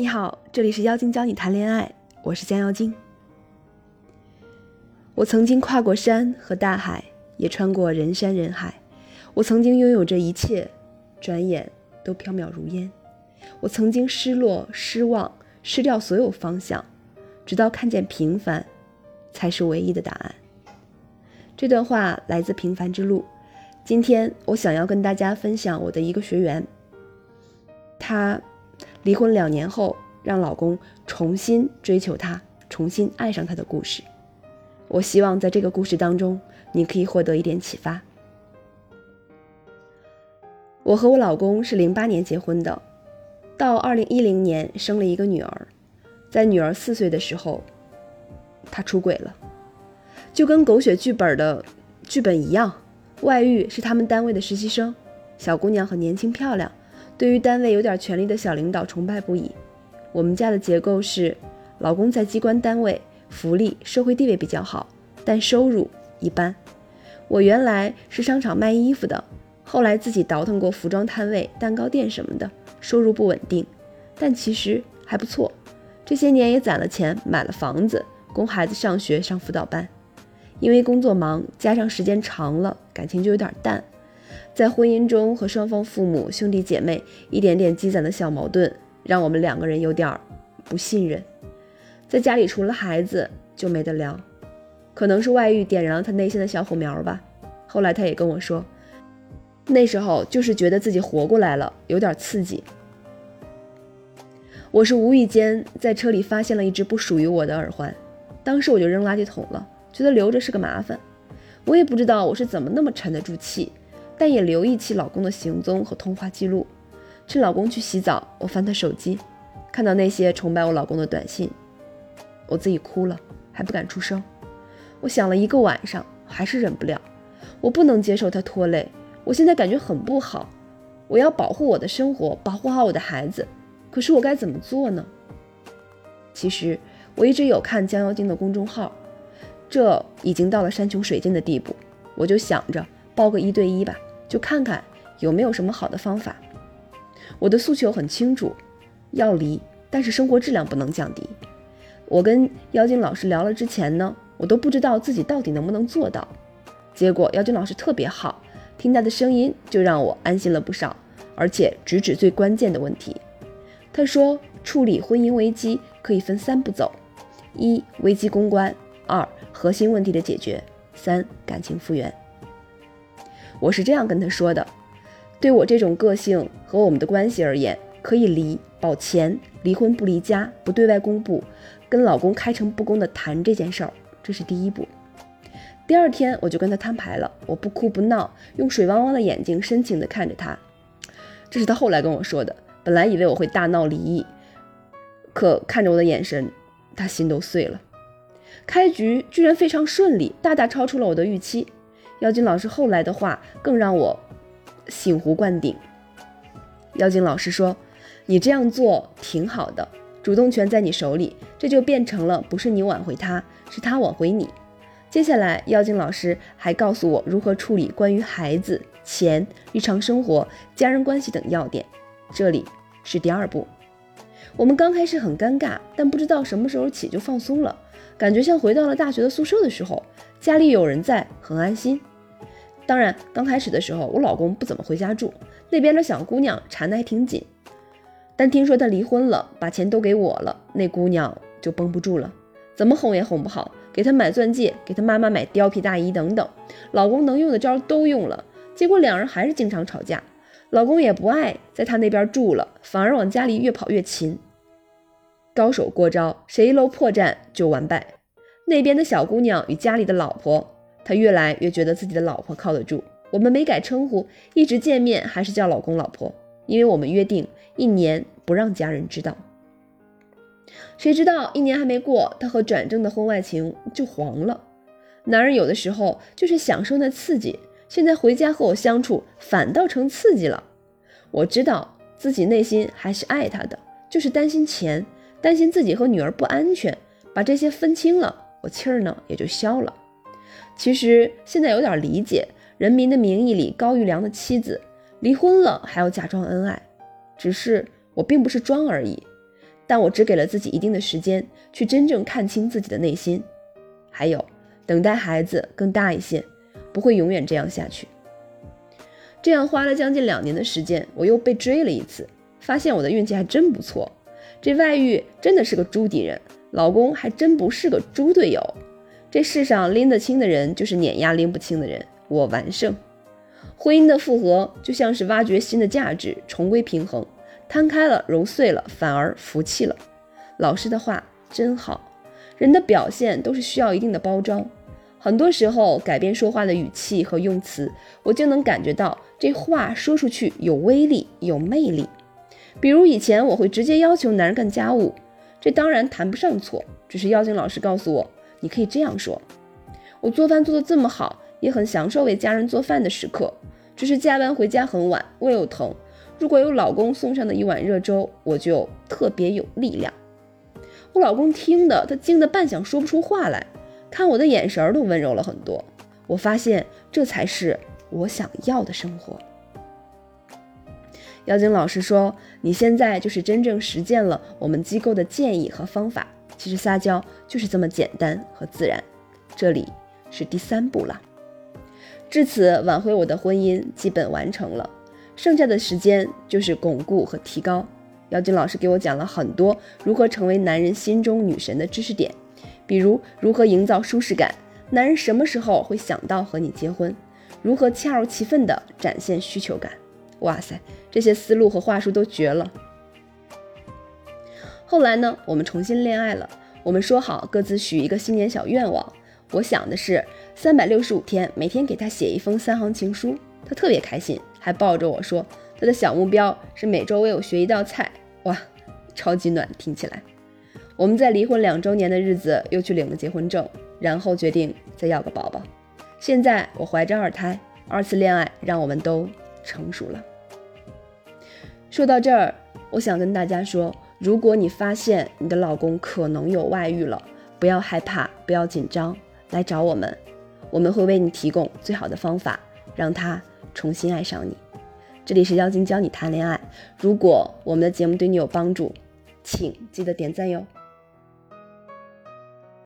你好，这里是妖精教你谈恋爱，我是江妖精。我曾经跨过山和大海，也穿过人山人海。我曾经拥有着一切，转眼都飘渺如烟。我曾经失落、失望、失掉所有方向，直到看见平凡，才是唯一的答案。这段话来自《平凡之路》。今天我想要跟大家分享我的一个学员，他离婚两年后，让老公重新追求她，重新爱上她的故事。我希望在这个故事当中，你可以获得一点启发。我和我老公是零八年结婚的，到二零一零年生了一个女儿，在女儿四岁的时候，他出轨了，就跟狗血剧本的剧本一样，外遇是他们单位的实习生，小姑娘很年轻漂亮，对于单位有点权力的小领导崇拜不已。我们家的结构是，老公在机关单位。福利、社会地位比较好，但收入一般。我原来是商场卖衣服的，后来自己倒腾过服装摊位、蛋糕店什么的，收入不稳定，但其实还不错。这些年也攒了钱，买了房子，供孩子上学、上辅导班。因为工作忙，加上时间长了，感情就有点淡。在婚姻中和双方父母、兄弟姐妹一点点积攒的小矛盾，让我们两个人有点不信任。在家里除了孩子就没得聊，可能是外遇点燃了他内心的小火苗吧。后来他也跟我说，那时候就是觉得自己活过来了，有点刺激。我是无意间在车里发现了一只不属于我的耳环，当时我就扔垃圾桶了，觉得留着是个麻烦。我也不知道我是怎么那么沉得住气，但也留意起老公的行踪和通话记录。趁老公去洗澡，我翻他手机，看到那些崇拜我老公的短信。我自己哭了，还不敢出声。我想了一个晚上，还是忍不了。我不能接受他拖累，我现在感觉很不好。我要保护我的生活，保护好我的孩子。可是我该怎么做呢？其实我一直有看江妖精的公众号，这已经到了山穷水尽的地步。我就想着报个一对一吧，就看看有没有什么好的方法。我的诉求很清楚，要离，但是生活质量不能降低。我跟妖精老师聊了之前呢，我都不知道自己到底能不能做到。结果妖精老师特别好，听他的声音就让我安心了不少，而且直指最关键的问题。他说，处理婚姻危机可以分三步走：一、危机公关；二、核心问题的解决；三、感情复原。我是这样跟他说的：对我这种个性和我们的关系而言，可以离，保钱，离婚不离家，不对外公布。跟老公开诚布公的谈这件事儿，这是第一步。第二天我就跟他摊牌了，我不哭不闹，用水汪汪的眼睛深情地看着他。这是他后来跟我说的。本来以为我会大闹离异，可看着我的眼神，他心都碎了。开局居然非常顺利，大大超出了我的预期。妖精老师后来的话更让我醍醐灌顶。妖精老师说：“你这样做挺好的。”主动权在你手里，这就变成了不是你挽回他，是他挽回你。接下来，妖精老师还告诉我如何处理关于孩子、钱、日常生活、家人关系等要点。这里是第二步。我们刚开始很尴尬，但不知道什么时候起就放松了，感觉像回到了大学的宿舍的时候，家里有人在，很安心。当然，刚开始的时候，我老公不怎么回家住，那边的小姑娘缠得还挺紧。但听说他离婚了，把钱都给我了，那姑娘就绷不住了，怎么哄也哄不好，给他买钻戒，给他妈妈买貂皮大衣等等，老公能用的招都用了，结果两人还是经常吵架，老公也不爱在他那边住了，反而往家里越跑越勤。高手过招，谁一露破绽就完败。那边的小姑娘与家里的老婆，他越来越觉得自己的老婆靠得住。我们没改称呼，一直见面还是叫老公老婆。因为我们约定一年不让家人知道，谁知道一年还没过，他和转正的婚外情就黄了。男人有的时候就是享受那刺激，现在回家和我相处反倒成刺激了。我知道自己内心还是爱他的，就是担心钱，担心自己和女儿不安全，把这些分清了，我气儿呢也就消了。其实现在有点理解《人民的名义》里高育良的妻子。离婚了还要假装恩爱，只是我并不是装而已。但我只给了自己一定的时间去真正看清自己的内心。还有，等待孩子更大一些，不会永远这样下去。这样花了将近两年的时间，我又被追了一次，发现我的运气还真不错。这外遇真的是个猪敌人，老公还真不是个猪队友。这世上拎得清的人，就是碾压拎不清的人。我完胜。婚姻的复合就像是挖掘新的价值，重归平衡。摊开了，揉碎了，反而服气了。老师的话真好，人的表现都是需要一定的包装。很多时候改变说话的语气和用词，我就能感觉到这话说出去有威力、有魅力。比如以前我会直接要求男人干家务，这当然谈不上错，只是妖精老师告诉我，你可以这样说：我做饭做得这么好，也很享受为家人做饭的时刻，只是加班回家很晚，胃又疼。如果有老公送上的一碗热粥，我就特别有力量。我老公听的，他惊得半晌说不出话来，看我的眼神儿都温柔了很多。我发现这才是我想要的生活。妖精老师说：“你现在就是真正实践了我们机构的建议和方法。其实撒娇就是这么简单和自然。这里是第三步了。至此，挽回我的婚姻基本完成了。”剩下的时间就是巩固和提高。姚军老师给我讲了很多如何成为男人心中女神的知识点，比如如何营造舒适感，男人什么时候会想到和你结婚，如何恰如其分地展现需求感。哇塞，这些思路和话术都绝了。后来呢，我们重新恋爱了，我们说好各自许一个新年小愿望。我想的是三百六十五天，每天给他写一封三行情书。他特别开心，还抱着我说，他的小目标是每周为我学一道菜。哇，超级暖，听起来。我们在离婚两周年的日子又去领了结婚证，然后决定再要个宝宝。现在我怀着二胎，二次恋爱让我们都成熟了。说到这儿，我想跟大家说，如果你发现你的老公可能有外遇了，不要害怕，不要紧张，来找我们，我们会为你提供最好的方法，让他。重新爱上你，这里是妖精教你谈恋爱。如果我们的节目对你有帮助，请记得点赞哟。